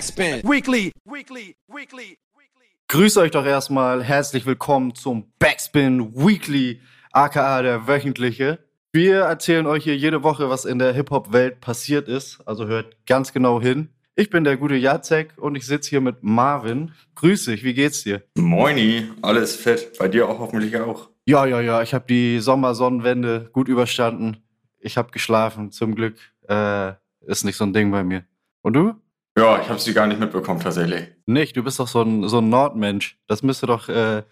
Backspin. Weekly. Weekly. Weekly. Grüß euch doch erstmal. Herzlich willkommen zum Backspin Weekly, aka der wöchentliche. Wir erzählen euch hier jede Woche, was in der Hip-Hop-Welt passiert ist. Also hört ganz genau hin. Ich bin der gute Jacek und ich sitze hier mit Marvin. Grüß dich, wie geht's dir? Moini, alles fett. Bei dir auch hoffentlich auch. Ja, ja, ja, ich habe die Sommersonnenwende gut überstanden. Ich habe geschlafen, zum Glück. Äh, ist nicht so ein Ding bei mir. Und du? Ja, ich habe sie gar nicht mitbekommen tatsächlich. Nicht, du bist doch so ein, so ein Nordmensch. Das müsste doch äh,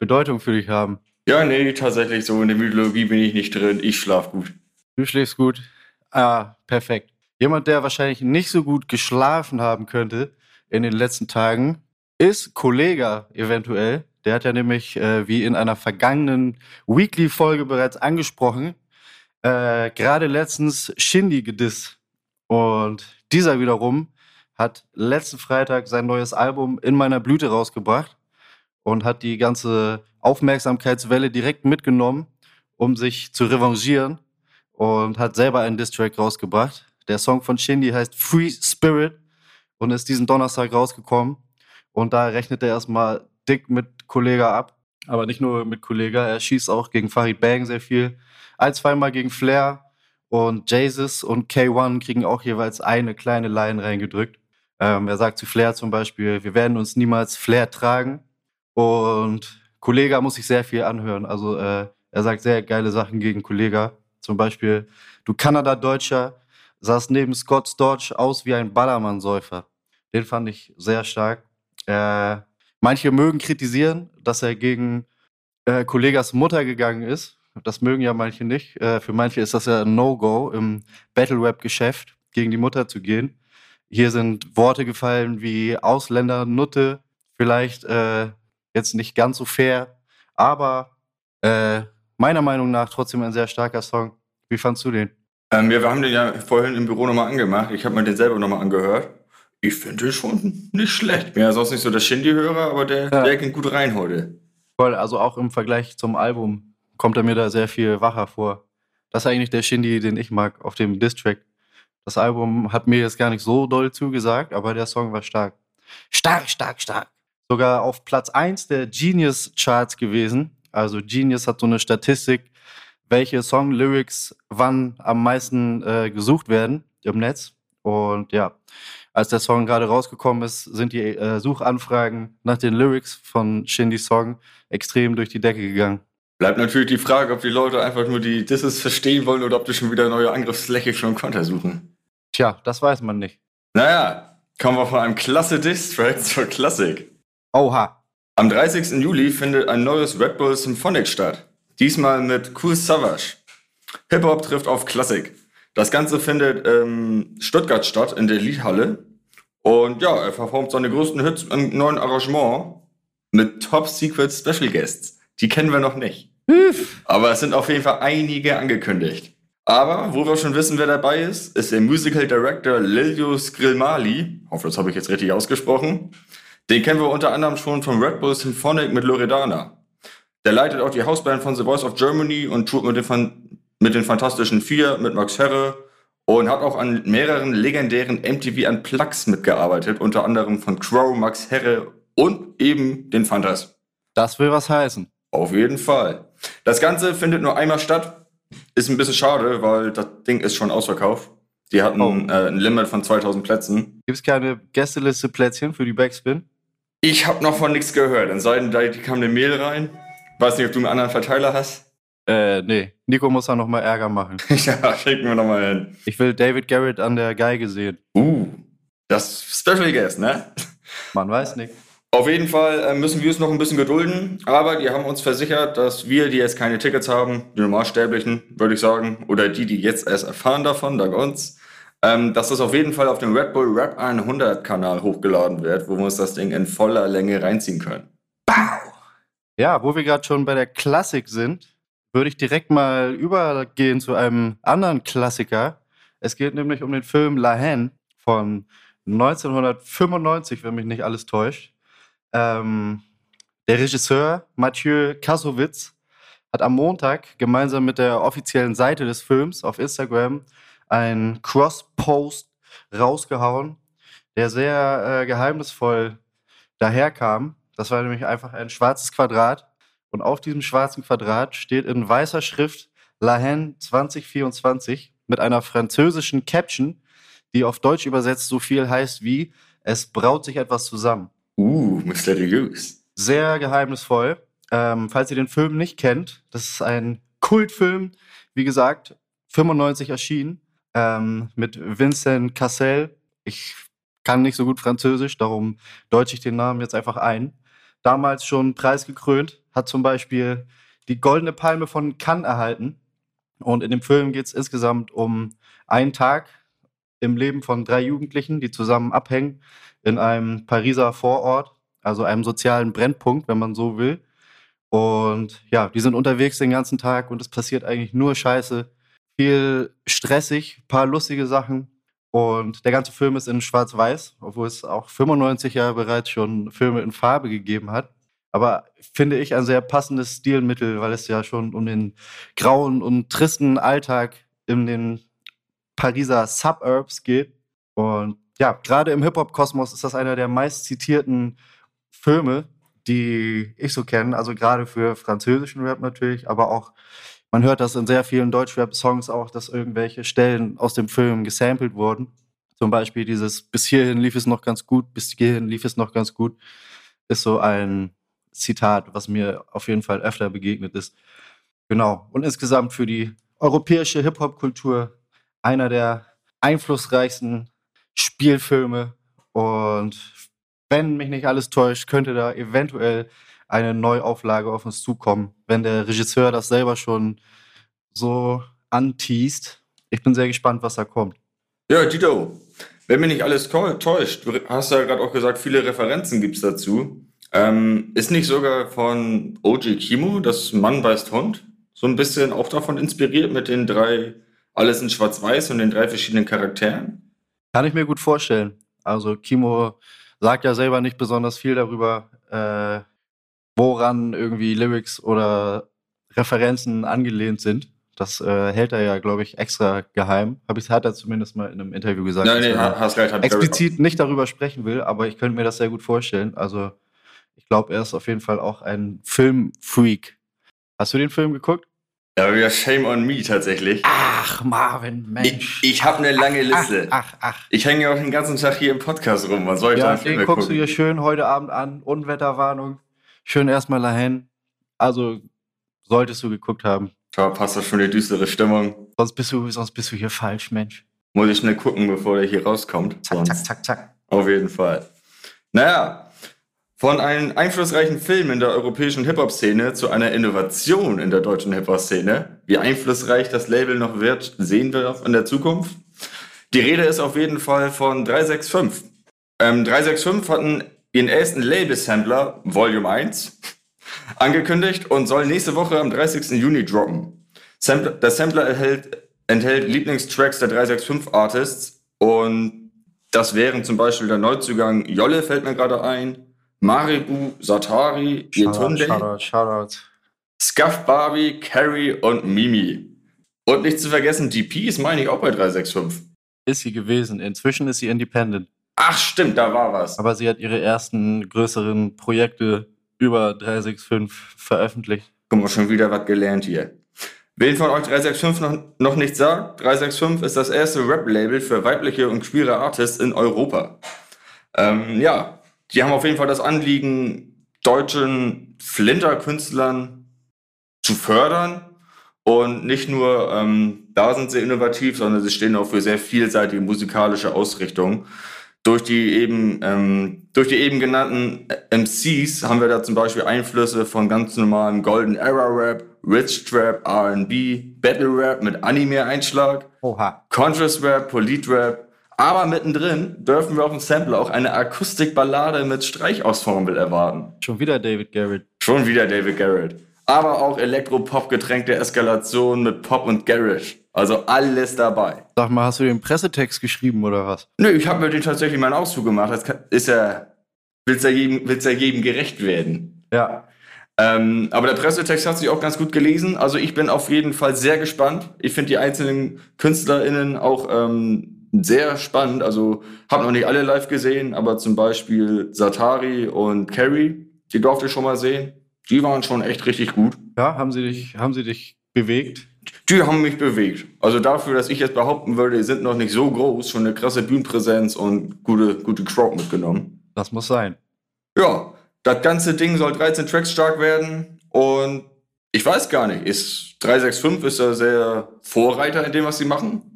Bedeutung für dich haben. Ja, nee, tatsächlich so in der Mythologie bin ich nicht drin. Ich schlaf gut. Du schläfst gut. Ah, perfekt. Jemand, der wahrscheinlich nicht so gut geschlafen haben könnte in den letzten Tagen, ist Kollega eventuell. Der hat ja nämlich, äh, wie in einer vergangenen Weekly-Folge bereits angesprochen, äh, gerade letztens Shindy gedisst. Und dieser wiederum hat letzten Freitag sein neues Album In meiner Blüte rausgebracht und hat die ganze Aufmerksamkeitswelle direkt mitgenommen, um sich zu revanchieren und hat selber einen Distrack rausgebracht. Der Song von Shindy heißt Free Spirit und ist diesen Donnerstag rausgekommen. Und da rechnet er erstmal dick mit Kollega ab. Aber nicht nur mit Kollega, er schießt auch gegen Farid Bang sehr viel. Ein, zweimal gegen Flair und Jesus und K1 kriegen auch jeweils eine kleine Line reingedrückt. Ähm, er sagt zu Flair zum Beispiel, wir werden uns niemals Flair tragen. Und Kollega muss sich sehr viel anhören. Also äh, er sagt sehr geile Sachen gegen Kollega. Zum Beispiel, du Kanada-Deutscher sahst neben Scott Storch aus wie ein Ballermann-Säufer. Den fand ich sehr stark. Äh, manche mögen kritisieren, dass er gegen äh, Kollegas Mutter gegangen ist. Das mögen ja manche nicht. Äh, für manche ist das ja ein No-Go im Battle-Rap-Geschäft, gegen die Mutter zu gehen. Hier sind Worte gefallen wie Ausländer, Nutte, vielleicht äh, jetzt nicht ganz so fair, aber äh, meiner Meinung nach trotzdem ein sehr starker Song. Wie fandst du den? Ähm, ja, wir haben den ja vorhin im Büro nochmal angemacht. Ich habe mir den selber nochmal angehört. Ich finde den schon nicht schlecht. Bin ja sonst nicht so der Shindy-Hörer, aber der, Ja. der ging gut rein heute. Voll, also auch im Vergleich zum Album kommt er mir da sehr viel wacher vor. Das ist eigentlich der Shindy, den ich mag auf dem Distrack. Das Album hat mir jetzt gar nicht so doll zugesagt, aber der Song war stark. Stark, stark, stark. Sogar auf Platz 1 der Genius Charts gewesen. Also Genius hat so eine Statistik, welche Song-Lyrics wann am meisten äh, gesucht werden im Netz. Und ja, als der Song gerade rausgekommen ist, sind die äh, Suchanfragen nach den Lyrics von Shindys Song extrem durch die Decke gegangen. Bleibt natürlich die Frage, ob die Leute einfach nur die Disses verstehen wollen oder ob die schon wieder neue Angriffsfläche einen Konter suchen. Tja, das weiß man nicht. Naja, kommen wir von einem klasse Diss-Track zur Klassik. Oha. Am 30. Juli findet ein neues Red Bull Symphonic statt. Diesmal mit Cool Savage. Hip-Hop trifft auf Klassik. Das Ganze findet ähm, Stuttgart statt, in der Liedhalle. Und ja, er performt seine größten Hits im neuen Arrangement mit Top Secret Special Guests. Die kennen wir noch nicht. Aber es sind auf jeden Fall einige angekündigt. Aber wo wir schon wissen, wer dabei ist, ist der Musical Director Lilio Skrilmali. Hoffe, das habe ich jetzt richtig ausgesprochen. Den kennen wir unter anderem schon vom Red Bull Symphonic mit Loredana. Der leitet auch die Hausband von The Voice of Germany und tourt mit den, Fan mit den Fantastischen Vier, mit Max Herre und hat auch an mehreren legendären MTV Unplugs mitgearbeitet, unter anderem von Crow, Max Herre und eben den Fantas. Das will was heißen. Auf jeden Fall. Das Ganze findet nur einmal statt. Ist ein bisschen schade, weil das Ding ist schon ausverkauft. Die hatten Oh. äh, ein Limit von 2000 Plätzen. Gibt es keine Gästeliste Plätzchen für die Backspin? Ich habe noch von nichts gehört. In Seiten, da kam eine Mail rein. Weiß nicht, ob du einen anderen Verteiler hast. Äh, nee. Nico muss da nochmal Ärger machen. ja, schicken wir nochmal hin. Ich will David Garrett an der Geige sehen. Uh, das Special Guest, ne? Man weiß nicht. Auf jeden Fall äh, müssen wir es noch ein bisschen gedulden, aber die haben uns versichert, dass wir, die jetzt keine Tickets haben, die Normalsterblichen, würde ich sagen, oder die, die jetzt erst erfahren davon, dank uns, ähm, dass das auf jeden Fall auf dem Red Bull Rap 100 Kanal hochgeladen wird, wo wir uns das Ding in voller Länge reinziehen können. Ja, wo wir gerade schon bei der Klassik sind, würde ich direkt mal übergehen zu einem anderen Klassiker. Es geht nämlich um den Film La Haine von 1995, wenn mich nicht alles täuscht. Ähm, der Regisseur Mathieu Kassowitz hat am Montag gemeinsam mit der offiziellen Seite des Films auf Instagram einen Cross-Post rausgehauen, der sehr äh, geheimnisvoll daherkam. Das war nämlich einfach ein schwarzes Quadrat. Und auf diesem schwarzen Quadrat steht in weißer Schrift La Haine 2024 mit einer französischen Caption, die auf Deutsch übersetzt so viel heißt wie Es braut sich etwas zusammen. Uh, mysteriös. Sehr geheimnisvoll. Ähm, falls ihr den Film nicht kennt, das ist ein Kultfilm, wie gesagt, 95 erschienen, ähm, mit Vincent Cassel. Ich kann nicht so gut Französisch, darum deutsche ich den Namen jetzt einfach ein. Damals schon preisgekrönt, hat zum Beispiel die Goldene Palme von Cannes erhalten. Und in dem Film geht es insgesamt um einen Tag im Leben von drei Jugendlichen, die zusammen abhängen in einem Pariser Vorort, also einem sozialen Brennpunkt, wenn man so will. Und ja, die sind unterwegs den ganzen Tag und es passiert eigentlich nur Scheiße. Viel stressig, paar lustige Sachen. Und der ganze Film ist in Schwarz-Weiß, obwohl es auch 95 Jahre bereits schon Filme in Farbe gegeben hat. Aber finde ich ein sehr passendes Stilmittel, weil es ja schon um den grauen und tristen Alltag in den Pariser Suburbs geht. Und ja, gerade im Hip-Hop-Kosmos ist das einer der meist zitierten Filme, die ich so kenne. Also gerade für französischen Rap natürlich, aber auch, man hört das in sehr vielen Deutschrap-Songs auch, dass irgendwelche Stellen aus dem Film gesampelt wurden. Zum Beispiel dieses Bis hierhin lief es noch ganz gut, bis hierhin lief es noch ganz gut, ist so ein Zitat, was mir auf jeden Fall öfter begegnet ist. Genau. Und insgesamt für die europäische Hip-Hop-Kultur einer der einflussreichsten Spielfilme. Und wenn mich nicht alles täuscht, könnte da eventuell eine Neuauflage auf uns zukommen, wenn der Regisseur das selber schon so anteast. Ich bin sehr gespannt, was da kommt. Ja, Tito, wenn mich nicht alles täuscht, du hast ja gerade auch gesagt, viele Referenzen gibt es dazu. Ähm, ist nicht sogar von OG Kimo, das Mann beißt Hund, so ein bisschen auch davon inspiriert mit den drei, alles in Schwarz-Weiß und den drei verschiedenen Charakteren? Kann ich mir gut vorstellen. Also Kimo sagt ja selber nicht besonders viel darüber, äh, woran irgendwie Lyrics oder Referenzen angelehnt sind. Das äh, hält er ja, glaube ich, extra geheim. Hab ich, hat er zumindest mal in einem Interview gesagt. Nein, nee, hast recht. Hat explizit nicht darüber sprechen will, aber ich könnte mir das sehr gut vorstellen. Also ich glaube, er ist auf jeden Fall auch ein Filmfreak. Hast du den Film geguckt? Ja, wieder Shame on Me tatsächlich. Ach, Marvin, Mensch. Ich, ich habe eine lange Liste. Ach, ach, ach. Ich hänge ja auch den ganzen Tag hier im Podcast rum. Was soll ich ja, da den guckst gucken? du dir schön heute Abend an. Unwetterwarnung. Schön erstmal dahin. Also, solltest du geguckt haben. Ja, passt das schon die düstere Stimmung. Sonst bist du, sonst bist du hier falsch, Mensch. Muss ich schnell gucken, bevor der hier rauskommt. Zack, sonst. zack, zack, zack. Auf jeden Fall. Naja, von einem einflussreichen Film in der europäischen Hip-Hop-Szene zu einer Innovation in der deutschen Hip-Hop-Szene. Wie einflussreich das Label noch wird, sehen wir in der Zukunft. Die Rede ist auf jeden Fall von 365. Ähm, 365 hatten ihren ersten Label-Sampler, Volume 1, angekündigt und soll nächste Woche am 30. Juni droppen. Sampler, der Sampler enthält, enthält Lieblingstracks der 365 Artists und das wären zum Beispiel der Neuzugang Jolle, fällt mir gerade ein, Maribu, Satari, Yetunde, Shoutout, Shoutout. Scuff Barbie, Carrie und Mimi. Und nicht zu vergessen, DP ist, meine ich, auch bei 365. Ist sie gewesen. Inzwischen ist sie independent. Ach, stimmt, da war was. Aber sie hat ihre ersten größeren Projekte über 365 veröffentlicht. Guck mal, schon wieder was gelernt hier. Wen von euch 365 noch, noch nicht sagt, 365 ist das erste Rap-Label für weibliche und queere Artists in Europa. Ähm, ja, die haben auf jeden Fall das Anliegen, deutschen Flinter-Künstlern zu fördern. Und nicht nur ähm, da sind sie innovativ, sondern sie stehen auch für sehr vielseitige musikalische Ausrichtungen. Durch die eben, ähm, durch die eben genannten MCs haben wir da zum Beispiel Einflüsse von ganz normalem Golden Era Rap, Rich Trap, R&B, Battle Rap mit Anime-Einschlag, Conscious Rap, Polit Rap, aber mittendrin dürfen wir auf dem Sample auch eine Akustikballade mit Streichausensemble erwarten. Schon wieder David Garrett. Schon wieder David Garrett. Aber auch Elektropop getränkte Eskalation mit Pop und Garage. Also alles dabei. Sag mal, hast du den Pressetext geschrieben oder was? Nö, ich habe mir den tatsächlich mal einen Auszug gemacht. Das ist ja, will's ja jedem, will's ja jedem gerecht werden. Ja. Ähm, aber der Pressetext hat sich auch ganz gut gelesen. Also ich bin auf jeden Fall sehr gespannt. Ich finde die einzelnen KünstlerInnen auch ähm, sehr spannend. Also habe noch nicht alle live gesehen, aber zum Beispiel Satari und Carrie, die durfte ich schon mal sehen. Die waren schon echt richtig gut. Ja, haben sie dich, haben sie dich bewegt? Die haben mich bewegt. Also dafür, dass ich jetzt behaupten würde, die sind noch nicht so groß, schon eine krasse Bühnenpräsenz und gute, gute Crowd mitgenommen. Das muss sein. Ja, das ganze Ding soll 13 Tracks stark werden und ich weiß gar nicht, ist 365 ist ja sehr Vorreiter in dem, was sie machen.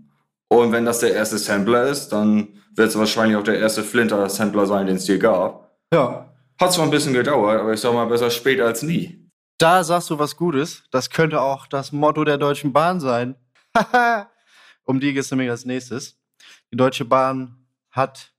Und wenn das der erste Sampler ist, dann wird es wahrscheinlich auch der erste Flinter-Sampler sein, den es hier gab. Ja. Hat zwar ein bisschen gedauert, aber ich sag mal, besser spät als nie. Da sagst du was Gutes. Das könnte auch das Motto der Deutschen Bahn sein. um die geht es nämlich als nächstes. Die Deutsche Bahn hat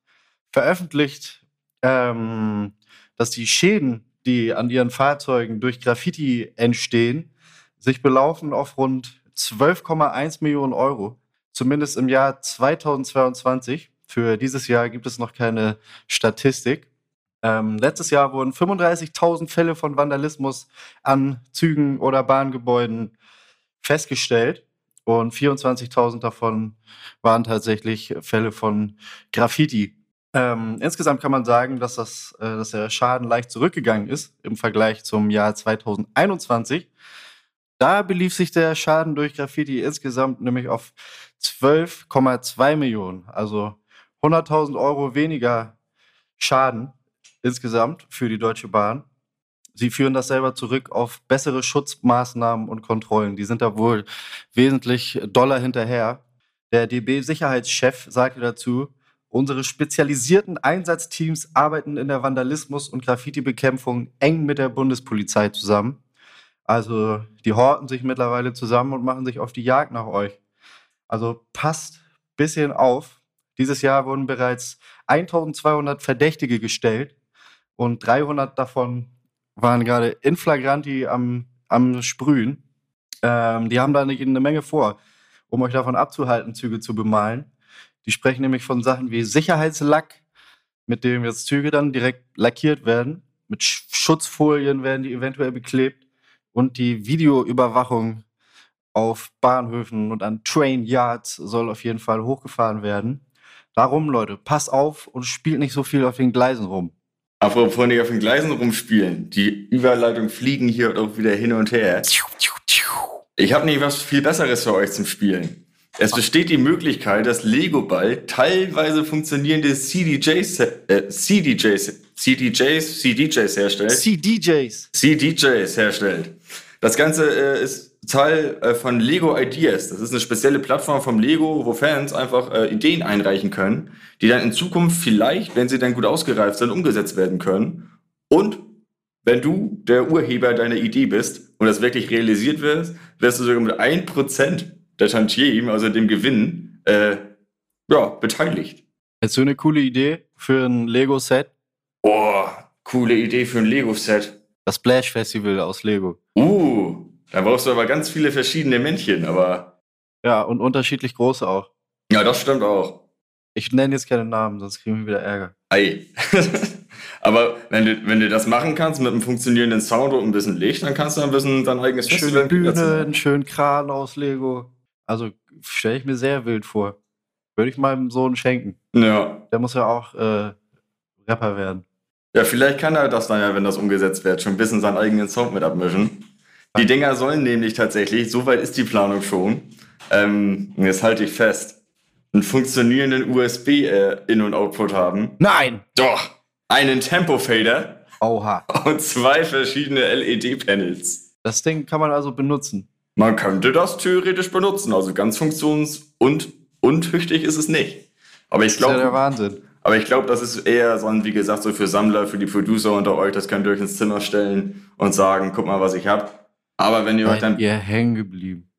veröffentlicht, ähm, dass die Schäden, die an ihren Fahrzeugen durch Graffiti entstehen, sich belaufen auf rund 12,1 Millionen Euro. Zumindest im Jahr 2022. Für dieses Jahr gibt es noch keine Statistik. Ähm, letztes Jahr wurden 35.000 Fälle von Vandalismus an Zügen oder Bahngebäuden festgestellt und 24.000 davon waren tatsächlich Fälle von Graffiti. Ähm, insgesamt kann man sagen, dass, das, äh, dass der Schaden leicht zurückgegangen ist im Vergleich zum Jahr 2021. Da belief sich der Schaden durch Graffiti insgesamt nämlich auf 12,2 Millionen, also 100.000 Euro weniger Schaden insgesamt für die Deutsche Bahn. Sie führen das selber zurück auf bessere Schutzmaßnahmen und Kontrollen. Die sind da wohl wesentlich doller hinterher. Der DB-Sicherheitschef sagte dazu, Unsere spezialisierten Einsatzteams arbeiten in der Vandalismus- und Graffiti-Bekämpfung eng mit der Bundespolizei zusammen. Also die horten sich mittlerweile zusammen und machen sich auf die Jagd nach euch. Also passt bisschen auf. Dieses Jahr wurden bereits 1200 Verdächtige gestellt und 300 davon waren gerade in flagranti am, am Sprühen. Ähm, die haben da eine Menge vor, um euch davon abzuhalten, Züge zu bemalen. Die sprechen nämlich von Sachen wie Sicherheitslack, mit dem jetzt Züge dann direkt lackiert werden. Mit Schutzfolien werden die eventuell beklebt. Und die Videoüberwachung auf Bahnhöfen und an Train Yards soll auf jeden Fall hochgefahren werden. Darum, Leute, passt auf und spielt nicht so viel auf den Gleisen rum. Apropos nicht auf den Gleisen rumspielen. Die Überleitungen fliegen hier auch wieder hin und her. Ich habe nicht was viel Besseres für euch zum Spielen. Es besteht die Möglichkeit, dass Lego Ball teilweise funktionierende CDJs, äh, CDJs, CDJs, CDJs herstellt. CDJs. CDJs herstellt. Das Ganze äh, ist Teil äh, von Lego Ideas. Das ist eine spezielle Plattform vom Lego, wo Fans einfach äh, Ideen einreichen können, die dann in Zukunft vielleicht, wenn sie dann gut ausgereift sind, umgesetzt werden können. Und wenn du der Urheber deiner Idee bist und das wirklich realisiert wird, wirst du sogar mit 1% der Tantiem, also dem Gewinn, äh, ja, beteiligt. Jetzt so eine coole Idee für ein Lego-Set. Oh, coole Idee für ein Lego-Set. Das Splash Festival aus Lego. Uh, da brauchst du aber ganz viele verschiedene Männchen, aber. Ja, und unterschiedlich große auch. Ja, das stimmt auch. Ich nenne jetzt keine Namen, sonst kriegen wir wieder Ärger. Ei. aber wenn du, wenn du das machen kannst mit einem funktionierenden Sound und ein bisschen Licht, dann kannst du ein bisschen dein eigenes Schöne Festival Bühne, einen schönen Kran aus Lego. Also stelle ich mir sehr wild vor. Würde ich meinem Sohn schenken. Ja. Der muss ja auch äh, Rapper werden. Ja, vielleicht kann er das dann ja, wenn das umgesetzt wird, schon ein bisschen seinen eigenen Sound mit abmischen. Die Dinger sollen nämlich tatsächlich, soweit ist die Planung schon, ähm, jetzt halte ich fest, einen funktionierenden USB-In- äh, und Output haben. Nein! Doch! Einen Tempo-Fader Oha. und zwei verschiedene LED-Panels. Das Ding kann man also benutzen. Man könnte das theoretisch benutzen, also ganz funktions- und untüchtig ist es nicht. Aber ich Das ist ja der glaube, Wahnsinn. Aber ich glaube, das ist eher so ein, wie gesagt, so für Sammler, für die Producer unter euch, das könnt ihr euch ins Zimmer stellen und sagen, guck mal, was ich hab. Aber wenn ihr euch Seid dann, ihr hängen geblieben.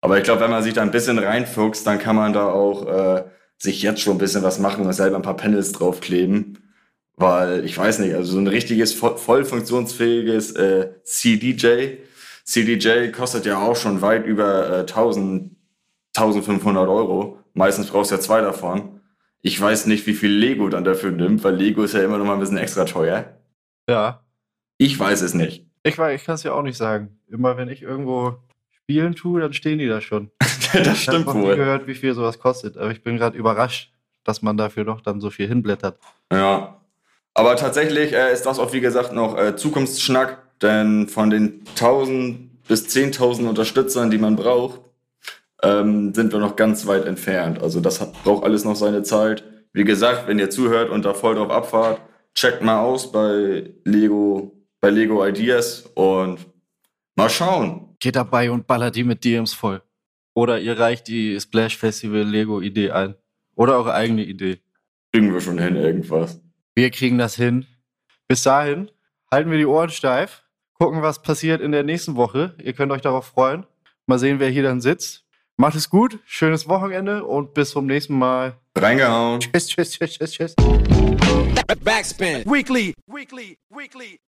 aber ich glaube, wenn man sich da ein bisschen reinfuchst, dann kann man da auch äh, sich jetzt schon ein bisschen was machen und selber ein paar Panels draufkleben. Weil, ich weiß nicht, also so ein richtiges, voll, voll funktionsfähiges äh, CDJ, CDJ kostet ja auch schon weit über äh, 1000, 1500 Euro. Meistens brauchst du ja zwei davon. Ich weiß nicht, wie viel Lego dann dafür nimmt, weil Lego ist ja immer noch mal ein bisschen extra teuer. Ja. Ich weiß es nicht. Ich, weiß- ich kann es ja auch nicht sagen. Immer wenn ich irgendwo spielen tue, dann stehen die da schon. das Ich habe stimmt noch nie wohl. gehört, wie viel sowas kostet, aber ich bin gerade überrascht. dass man dafür doch dann so viel hinblättert. Ja. Aber tatsächlich äh, ist das auch, wie gesagt, noch äh, Zukunftsschnack, denn von den 1000 bis 10.000 Unterstützern, die man braucht, ähm, sind wir noch ganz weit entfernt. Also das hat, braucht alles noch seine Zeit. Wie gesagt, wenn ihr zuhört und da voll drauf abfahrt, checkt mal aus bei Lego, bei Lego Ideas und mal schauen. Geht dabei und ballert die mit DMs voll. Oder ihr reicht die Splash Festival Lego Idee ein. Oder eure eigene Idee. Kriegen wir schon hin, irgendwas. Wir kriegen das hin. Bis dahin halten wir die Ohren steif, gucken, was passiert in der nächsten Woche. Ihr könnt euch darauf freuen. Mal sehen, wer hier dann sitzt. Macht es gut, schönes Wochenende und bis zum nächsten Mal. Reingehauen. Tschüss, tschüss, tschüss, tschüss, tschüss. Backspin. Weekly, weekly, weekly.